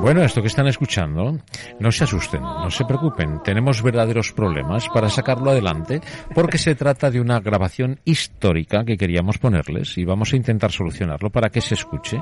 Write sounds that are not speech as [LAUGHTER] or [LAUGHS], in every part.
Bueno, esto que están escuchando, no se asusten, no se preocupen, tenemos verdaderos problemas para sacarlo adelante porque se trata de una grabación histórica que queríamos ponerles y vamos a intentar solucionarlo para que se escuche,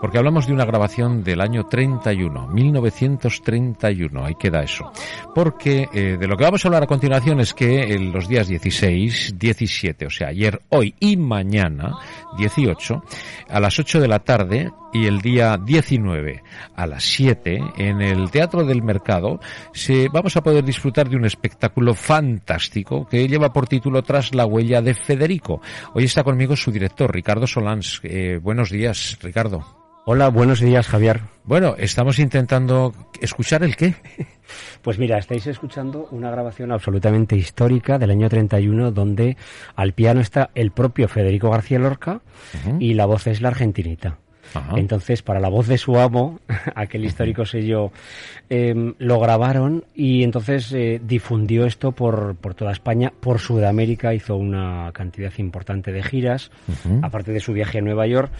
porque hablamos de una grabación del año 31, 1931, ahí queda eso. Porque eh, de lo que vamos a hablar a continuación es que en los días 16, 17, o sea, ayer, hoy y mañana, 18, a las 8 de la tarde y el día 19 a las 7 en el Teatro del Mercado se, vamos a poder disfrutar de un espectáculo fantástico que lleva por título Tras la huella de Federico. Hoy está conmigo su director, Ricardo Solans. Eh, buenos días, Ricardo. Hola, buenos días, Javier. Bueno, estamos intentando escuchar el qué. [LAUGHS] Pues mira, estáis escuchando una grabación absolutamente histórica del año 31 donde al piano está el propio Federico García Lorca y la voz es la argentinita. Entonces, para la voz de su amo, [LAUGHS] aquel histórico sello, em, lo grabaron y entonces eh, difundió esto por, por toda España, por Sudamérica, hizo una cantidad importante de giras, aparte de su viaje a Nueva York.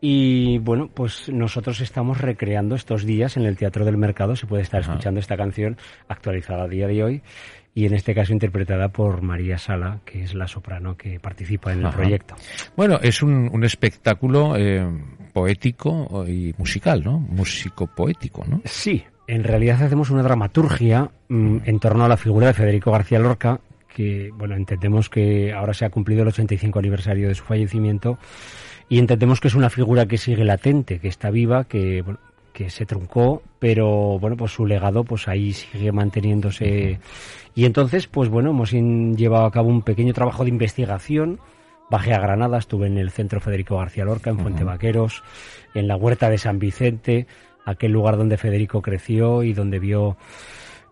Y bueno, pues nosotros estamos recreando estos días en el Teatro del Mercado, se puede estar escuchando esta canción actualizada a día de hoy y en este caso interpretada por María Sala, que es la soprano que participa en el proyecto. Bueno, es un, un espectáculo eh, poético y musical, ¿no? Músico poético, ¿no? Sí, en realidad hacemos una dramaturgia mm, en torno a la figura de Federico García Lorca, que, bueno, entendemos que ahora se ha cumplido el 85 aniversario de su fallecimiento y entendemos que es una figura que sigue latente, que está viva, que, bueno, que se truncó, pero bueno, pues su legado pues ahí sigue manteniéndose. Y entonces, pues bueno, hemos llevado a cabo un pequeño trabajo de investigación. Bajé a Granada, estuve en el Centro Federico García Lorca, en Fuente Vaqueros, en la Huerta de San Vicente, aquel lugar donde Federico creció y donde vio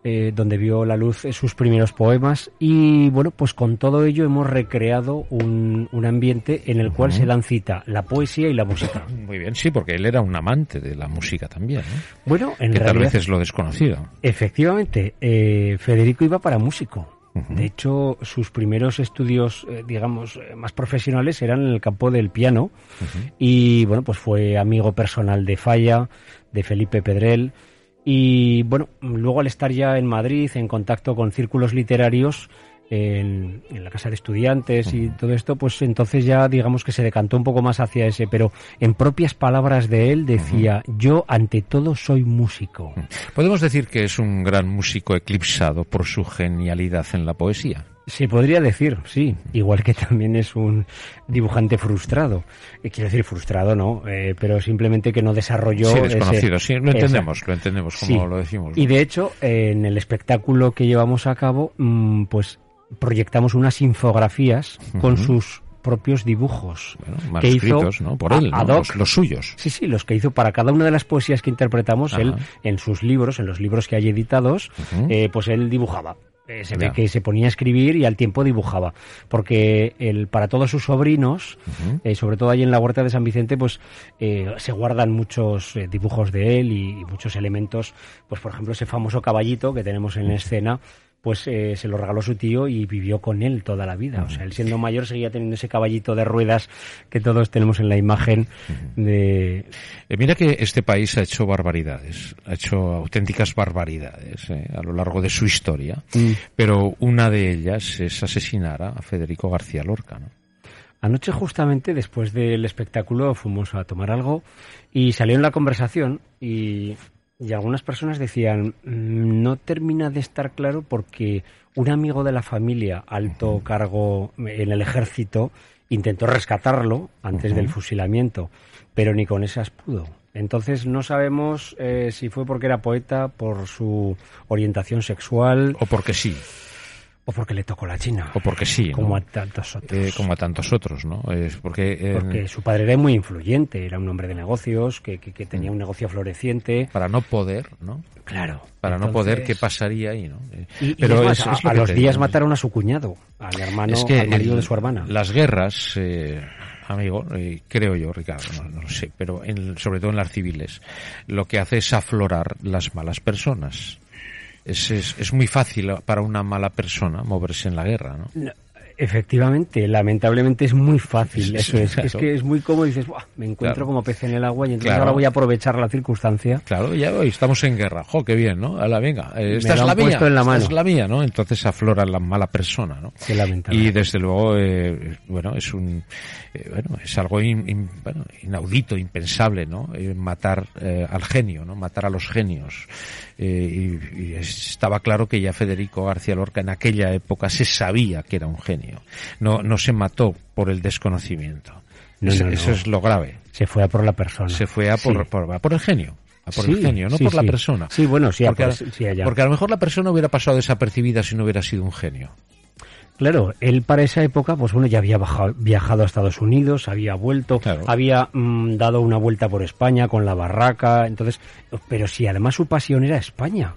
eh, donde vio la luz sus primeros poemas y bueno, pues con todo ello hemos recreado un, un ambiente en el cual se dan cita la poesía y la música. [CLEARS THROAT] Muy bien, sí, porque él era un amante de la música también. ¿no? Bueno, en que realidad... tal vez es lo desconocido. Efectivamente, eh, Federico iba para músico. De hecho, sus primeros estudios, eh, digamos, eh, más profesionales eran en el campo del piano. Y bueno, pues fue amigo personal de Falla, de Felipe Pedrel. Y bueno, luego al estar ya en Madrid, en contacto con círculos literarios, en, en, la casa de estudiantes y todo esto, pues entonces ya digamos que se decantó un poco más hacia ese, pero en propias palabras de él decía, yo ante todo soy músico. Podemos decir que es un gran músico eclipsado por su genialidad en la poesía. Se podría decir, sí, igual que [LAUGHS] también es un dibujante frustrado. Eh, quiero decir frustrado, no, eh, pero simplemente que no desarrolló. Sí, desconocido, ese, sí, lo entendemos, esa, lo entendemos como sí. lo decimos. ¿no? Y de hecho, eh, en el espectáculo que llevamos a cabo, mmm, pues proyectamos unas infografías uh -huh. con sus propios dibujos bueno, que hizo ¿no? por él, ¿no? Los, los, suyos. Sí, sí, los que hizo para cada una de las poesías que interpretamos, Ajá. él en sus libros, en los libros que hay editados, uh -huh. eh, pues él dibujaba. Eh, se ve que se ponía a escribir y al tiempo dibujaba, porque el, para todos sus sobrinos, uh -huh. eh, sobre todo ahí en la huerta de San Vicente, pues eh, se guardan muchos dibujos de él y, y, muchos elementos, pues por ejemplo ese famoso caballito que tenemos en escena, pues eh, se lo regaló su tío y vivió con él toda la vida. O sea, él siendo mayor seguía teniendo ese caballito de ruedas que todos tenemos en la imagen de... Eh, mira que este país ha hecho barbaridades, ha hecho auténticas barbaridades eh, a lo largo de su historia, mm. pero una de ellas es asesinar a Federico García Lorca, ¿no? Anoche justamente después del espectáculo fuimos a tomar algo y salió en la conversación y y algunas personas decían, no termina de estar claro porque un amigo de la familia, alto cargo en el ejército, intentó rescatarlo antes uh -huh. del fusilamiento, pero ni con esas pudo. Entonces no sabemos eh, si fue porque era poeta, por su orientación sexual. O porque sí. O porque le tocó la China. O porque sí. Como ¿no? a tantos otros. Eh, como a tantos otros, ¿no? Es porque, eh, porque su padre era muy influyente, era un hombre de negocios, que, que, que tenía un negocio floreciente. Para no poder, ¿no? Claro. Para entonces... no poder, ¿qué pasaría ahí, no? Y, Pero y es, más, es, a, a los días mataron a su cuñado, al hermano, es que al marido el, de su hermana. Las guerras, eh, amigo, eh, creo yo, Ricardo, no, no lo sé, pero en, sobre todo en las civiles, lo que hace es aflorar las malas personas es, es, es muy fácil para una mala persona moverse en la guerra, ¿no? No, Efectivamente, lamentablemente es muy fácil, eso es. claro. Es que es muy cómodo y dices, "Buah, me encuentro Claro. como pez en el agua y entonces Claro. ahora voy a aprovechar la circunstancia. Claro, ya hoy estamos en guerra. Jo, qué bien, ¿no? Ala, venga, eh, esta Me es la mía, en la esta mano. es la mía, ¿no? Entonces aflora la mala persona, ¿no? Qué lamentable. Y desde luego, eh, bueno, es un, eh, bueno, es algo in- in- bueno, inaudito, impensable, ¿no? Matar al genio, ¿no? Matar a los genios. Y, y estaba claro que ya Federico García Lorca en aquella época se sabía que era un genio. No, no se mató por el desconocimiento. No, Eso- no, no. Eso es lo grave. Se fue a por la persona. Se fue a por, Sí. por, a por el genio. A por el Sí, genio, no sí, por la persona. Sí, bueno, sí, porque, por- a, porque lo mejor la persona hubiera pasado desapercibida si no hubiera sido un genio. Claro, él para esa época, pues bueno, ya había viajado a Estados Unidos, había vuelto, Claro. había mm, dado una vuelta por España con la barraca, entonces, pero si además su pasión era España.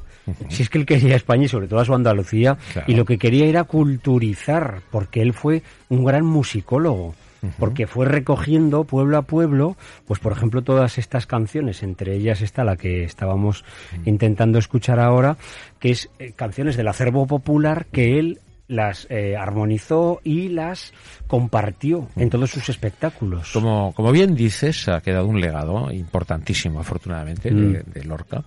Si es que él quería España y sobre todo a su Andalucía, Claro. y lo que quería era culturizar, porque él fue un gran musicólogo, porque fue recogiendo pueblo a pueblo, pues por ejemplo todas estas canciones, entre ellas está la que estábamos intentando escuchar ahora, que es eh, canciones del acervo popular que él las eh, armonizó y las compartió en todos sus espectáculos. Como, como bien dices, ha quedado un legado importantísimo, afortunadamente, de, Mm. de Lorca.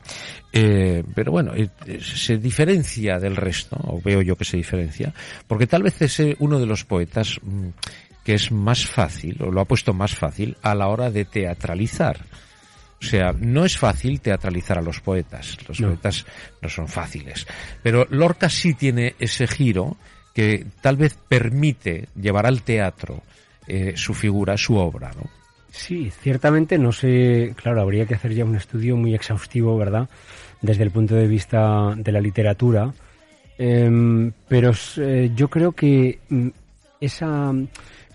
Eh, pero bueno, eh, se diferencia del resto, o veo yo que se diferencia, porque tal vez es uno de los poetas mm, que es más fácil, o lo ha puesto más fácil, a la hora de teatralizar. O sea, no es fácil teatralizar a los poetas. Los No. poetas no son fáciles. Pero Lorca sí tiene ese giro que tal vez permite llevar al teatro eh, su figura, su obra, ¿no? Sí, ciertamente no sé, claro, habría que hacer ya un estudio muy exhaustivo, ¿verdad? Desde el punto de vista de la literatura. Em, pero eh, yo creo que mm, esa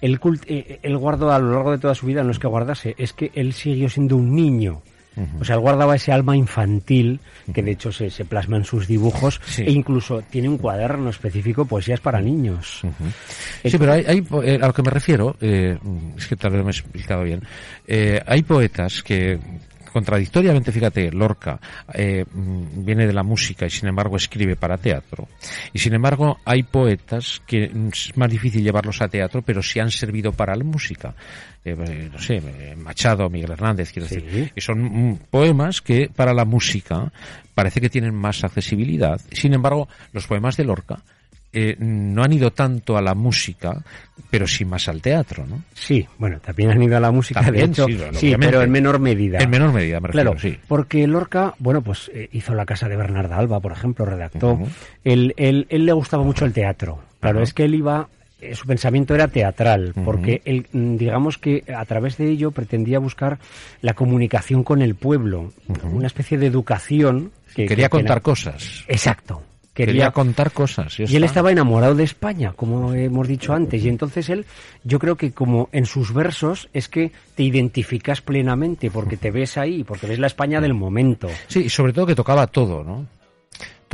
eh, él guardó a lo largo de toda su vida, no es que guardase, es que él siguió siendo un niño. O sea, él guardaba ese alma infantil que de hecho se, se plasma en sus dibujos Sí. e incluso tiene un cuaderno específico poesías para niños. Sí, pero hay, hay eh, a lo que me refiero, eh, es que tal vez no me he explicado bien, eh, hay poetas que contradictoriamente, fíjate, Lorca eh, mm, viene de la música y sin embargo escribe para teatro. Y sin embargo hay poetas que mm, es más difícil llevarlos a teatro, pero sí han servido para la música. Eh, eh, no sé, eh, Machado, Miguel Hernández, quiero Sí. decir. Y son mm, poemas que para la música parece que tienen más accesibilidad. Sin embargo, los poemas de Lorca eh, no han ido tanto a la música, pero sí más al teatro, ¿no? Sí, bueno, también han ido a la música, También, de hecho, sí, pero en menor medida. En menor medida, me refiero, Claro, sí. porque Lorca, bueno, pues eh, hizo la casa de Bernarda Alba, por ejemplo, redactó. Él, él, él le gustaba mucho el teatro. Claro, es que él iba, eh, su pensamiento era teatral, porque él, mm, digamos que a través de ello pretendía buscar la comunicación con el pueblo, una especie de educación. Que, Quería que- contar cosas. Exacto. Quería, contar cosas. ya Y él estaba enamorado de España, como hemos dicho antes, y entonces él, yo creo que como en sus versos es que te identificas plenamente, porque te ves ahí, porque ves la España del momento. Sí, y sobre todo que tocaba todo, ¿no?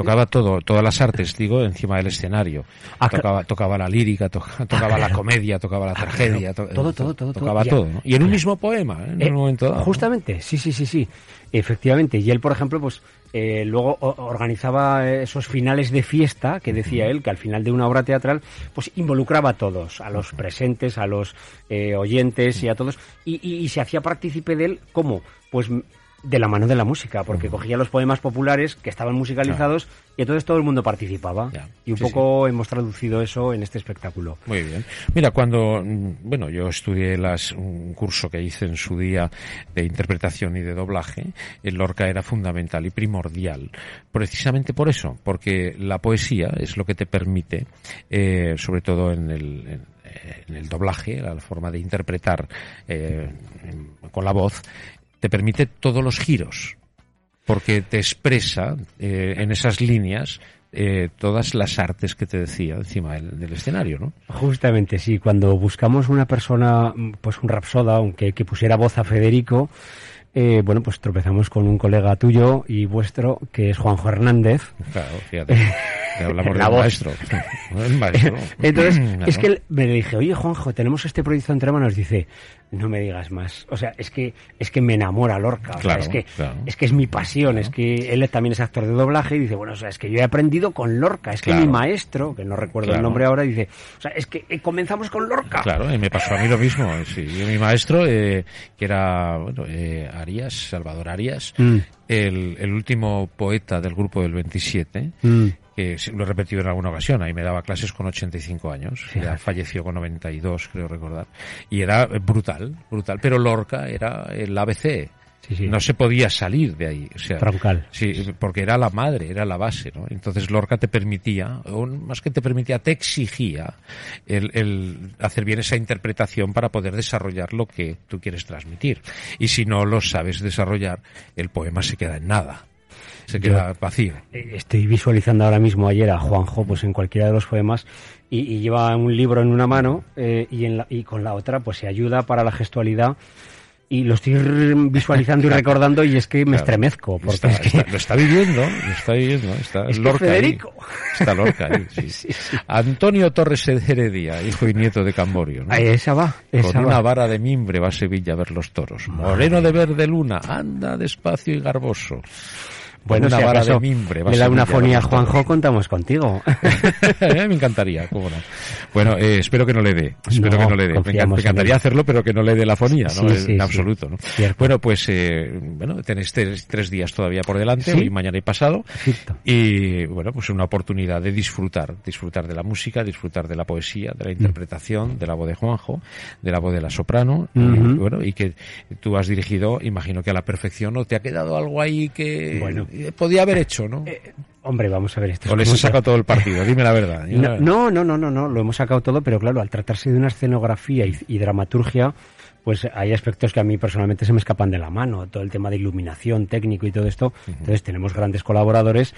Tocaba todo, todas las artes, digo, encima del escenario. Ah, tocaba, tocaba la lírica, toca- [LAUGHS] tocaba la claro. comedia, tocaba la Ah, tragedia. claro. to- Todo, todo, todo, Tocaba todo. todo, Ya. ¿no? Y en un mismo poema, ¿eh? en Eh, un momento dado. ¿no? Justamente, sí, sí, sí, sí, efectivamente. Y él, por ejemplo, pues eh, luego organizaba esos finales de fiesta que decía él, que al final de una obra teatral, pues involucraba a todos, a los presentes, a los eh, oyentes y a todos, y, y- y se hacía partícipe de él, ¿cómo? Pues de la mano de la música, porque cogía los poemas populares que estaban musicalizados y entonces todo el mundo participaba. Ya, Y un sí, poco hemos traducido eso en este espectáculo. Muy bien. Mira, cuando, mm, bueno, yo estudié las, un curso que hice en su día de interpretación y de doblaje, el Lorca era fundamental y primordial, precisamente por eso, porque la poesía es lo que te permite, eh, sobre todo en el, en, en el doblaje, la forma de interpretar eh, con la voz, te permite todos los giros, porque te expresa eh, en esas líneas eh, todas las artes que te decía encima del, del escenario, ¿no? Justamente, sí. Cuando buscamos una persona, pues un rapsoda, aunque que pusiera voz a Federico, eh, bueno, pues tropezamos con un colega tuyo y vuestro, que es Juanjo Hernández, Claro, fíjate. [LAUGHS] hablamos [LAUGHS] La del voz. maestro. [LAUGHS] Entonces, Claro. es que me dije, oye Juanjo, tenemos este proyecto entre manos. Dice, no me digas más. O sea, es que es que me enamora Lorca. O sea, es que claro. es que es mi pasión. Es que él también es actor de doblaje y dice, bueno, o sea, es que yo he aprendido con Lorca. Es que mi maestro, que no recuerdo el nombre ahora, dice, o sea, es que eh, comenzamos con Lorca. Claro, y me pasó a mí lo mismo. Sí, Yo, mi maestro, eh, que era bueno, eh, Arias, Salvador Arias, Mm. el, el último poeta del grupo del 27, Mm. Que lo he repetido en alguna ocasión, ahí me daba clases con 85 años, ya falleció con 92, creo recordar, y era brutal, brutal, pero Lorca era el ABC, Sí, sí. no se podía salir de ahí, o sea, Troncal. Sí, porque era la madre, era la base, ¿no? Entonces Lorca te permitía, o más que te permitía, te exigía el, el hacer bien esa interpretación para poder desarrollar lo que tú quieres transmitir. Y si no lo sabes desarrollar, el poema se queda en nada. Se queda vacío. Eh, Estoy visualizando ahora mismo ayer a Juanjo, pues en cualquiera de los poemas, y, y lleva un libro en una mano eh, y, en la- y con la otra, pues se ayuda para la gestualidad. Y lo estoy [LAUGHS] visualizando y recordando y es que me Claro. estremezco. Porque Está- es que- está- lo está viviendo, lo está viviendo, está Es Lorca ahí. Federico. Está Lorca ahí, [LAUGHS] sí. Antonio Torres Heredia, hijo y nieto de Camborio, ¿no? Ahí, esa va, esa Con va. una vara de mimbre va a Sevilla a ver los toros. Moreno de verde luna, anda despacio y garboso. Bueno, una si vara de mimbre le da una fonía a. Juanjo, contamos contigo. [LAUGHS] Eh, me encantaría, cómo no. Bueno, eh, espero que no le dé. Espero No, que no le dé. Me, confiamos me en encantaría él. hacerlo, pero que no le dé la fonía, ¿no? Sí, en sí, sí. absoluto, ¿no? Cierto. Bueno, pues, eh, bueno, tenéis tres, tres días todavía por delante, hoy, mañana y pasado. Perfecto. Y bueno, pues una oportunidad de disfrutar, disfrutar de la música, disfrutar de la poesía, de la interpretación, de la voz de Juanjo, de la voz de la soprano, y, bueno, y que tú has dirigido, imagino que a la perfección, ¿no? Te ha quedado algo ahí que Bueno. Eh, podía haber hecho, ¿no? Hombre, vamos a ver esto. o les he sacado todo el partido, dime la verdad. la No, verdad. no, no, no, no, lo hemos sacado todo, pero claro, al tratarse de una escenografía y, y dramaturgia, pues hay aspectos que a mí personalmente se me escapan de la mano, todo el tema de iluminación, técnico y todo esto. Entonces tenemos grandes colaboradores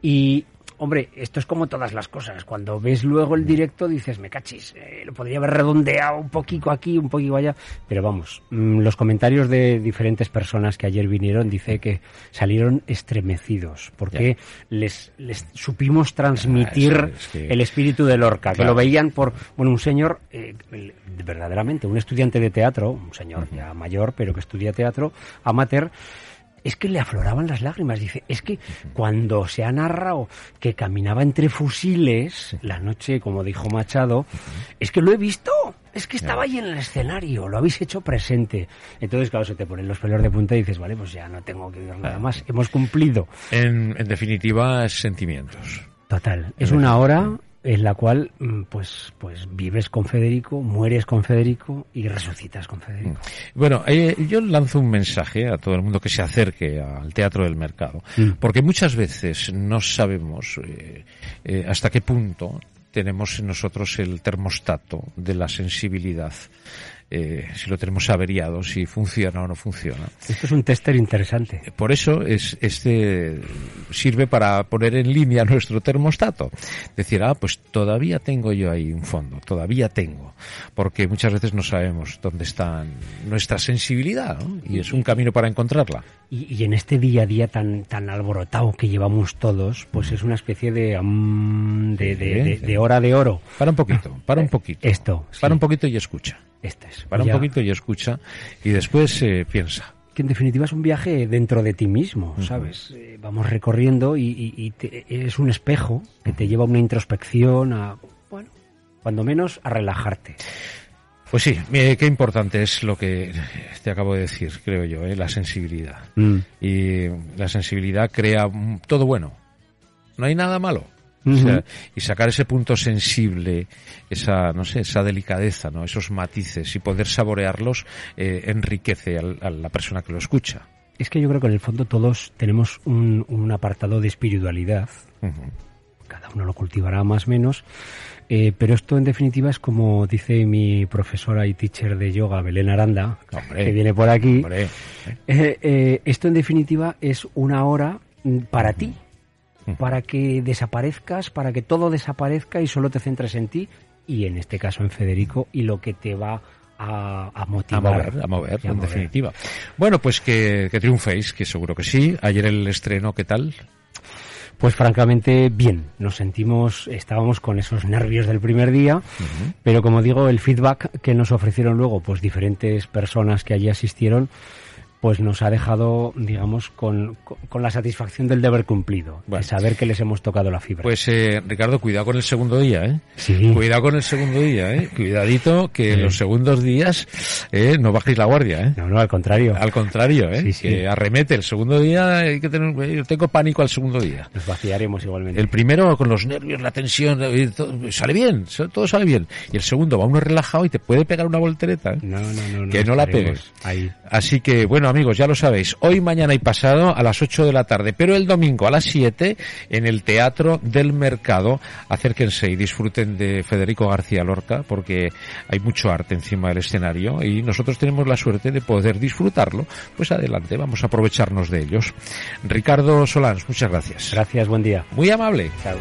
y, hombre, esto es como todas las cosas. Cuando ves luego el directo dices, me cachis, eh, lo podría haber redondeado un poquito aquí, un poquito allá. Pero vamos, mm, los comentarios de diferentes personas que ayer vinieron dice que salieron estremecidos porque les, les supimos transmitir Ah, eso es que- el espíritu de Lorca, que lo veían por, bueno, un señor, eh, verdaderamente, un estudiante de teatro, un señor ya mayor, pero que estudia teatro, amateur, es que le afloraban las lágrimas. Dice, es que cuando se ha narrado que caminaba entre fusiles la noche, como dijo Machado, es que lo he visto. Es que estaba ahí en el escenario, lo habéis hecho presente. Entonces, claro, se te ponen los pelos de punta y dices, vale, pues ya no tengo que ver nada más. Hemos cumplido. En, en definitiva, sentimientos. Total. Es una hora en la cual mm, pues pues vives con Federico, mueres con Federico y resucitas con Federico. Bueno, eh, yo lanzo un mensaje a todo el mundo que se acerque al teatro del mercado, Mm. porque muchas veces no sabemos eh, eh, hasta qué punto tenemos en nosotros el termostato de la sensibilidad, eh, si lo tenemos averiado, si funciona o no funciona. Esto es un tester interesante. Por eso es, este sirve para poner en línea [LAUGHS] nuestro termostato. Decir, ah, pues todavía tengo yo ahí un fondo, todavía tengo. Porque muchas veces no sabemos dónde está nuestra sensibilidad, ¿no? Y es un camino para encontrarla. Y, y en este día a día tan tan alborotado que llevamos todos, pues es una especie de de, de, de- de hora de oro. Para un poquito, para un poquito. Esto, sí. Para un poquito y escucha. Este es. Para un poquito y escucha. Y después eh, piensa. que en definitiva es un viaje dentro de ti mismo, ¿sabes? Eh, vamos recorriendo y, y- y te- es un espejo que te lleva a una introspección, a, bueno, cuando menos a relajarte. Pues sí, mire, qué importante es lo que te acabo de decir, creo yo, ¿eh? la sensibilidad. Mm. y la sensibilidad crea todo bueno. No hay nada malo. O Ujú. sea, y sacar ese punto sensible, esa, no sé, esa delicadeza, ¿no? Esos matices y poder saborearlos eh, enriquece al- a la persona que lo escucha. Es que yo creo que en el fondo todos tenemos un, un apartado de espiritualidad, cada uno lo cultivará más o menos, eh, pero esto en definitiva es como dice mi profesora y teacher de yoga, Belén Aranda, Hombre, que viene por aquí, Hombre, ¿eh? Esto en definitiva es una hora mm, para ti. Para que desaparezcas, para que todo desaparezca y solo te centres en ti y en este caso en Federico y lo que te va a, a a motivar. mover, a mover, a en mover. definitiva. Bueno, pues que, que triunféis, que seguro que sí. Ayer el estreno, ¿qué tal? Pues francamente bien, nos sentimos, estábamos con esos nervios del primer día, pero como digo, el feedback que nos ofrecieron luego, pues diferentes personas que allí asistieron, pues nos ha dejado, digamos, con, con la satisfacción del deber cumplido, de saber que les hemos tocado la fibra. Pues, eh, Ricardo, cuidado con el segundo día, ¿eh? Sí. Cuidado con el segundo día, ¿eh? Cuidadito que en los segundos días eh, no bajéis la guardia, ¿eh? No, no, al contrario. Al contrario, ¿eh? Sí, sí. Que arremete el segundo día, hay que tener, yo tengo pánico al segundo día. Nos vaciaremos igualmente. El primero con los nervios, la tensión, eh, todo- sale bien, todo sale bien. Y el segundo va uno relajado y te puede pegar una voltereta, ¿eh? No, no, no. no, que no la estaremos pegues. Ahí. Así que, bueno, amigos, ya lo sabéis. Hoy, mañana y pasado a las 8 de la tarde, pero el domingo a las 7 en el Teatro del Mercado. Acérquense y disfruten de Federico García Lorca porque hay mucho arte encima del escenario y nosotros tenemos la suerte de poder disfrutarlo. Pues adelante, vamos a aprovecharnos de ellos. Ricardo Solans, muchas gracias. Gracias, buen día. Muy amable. Chao.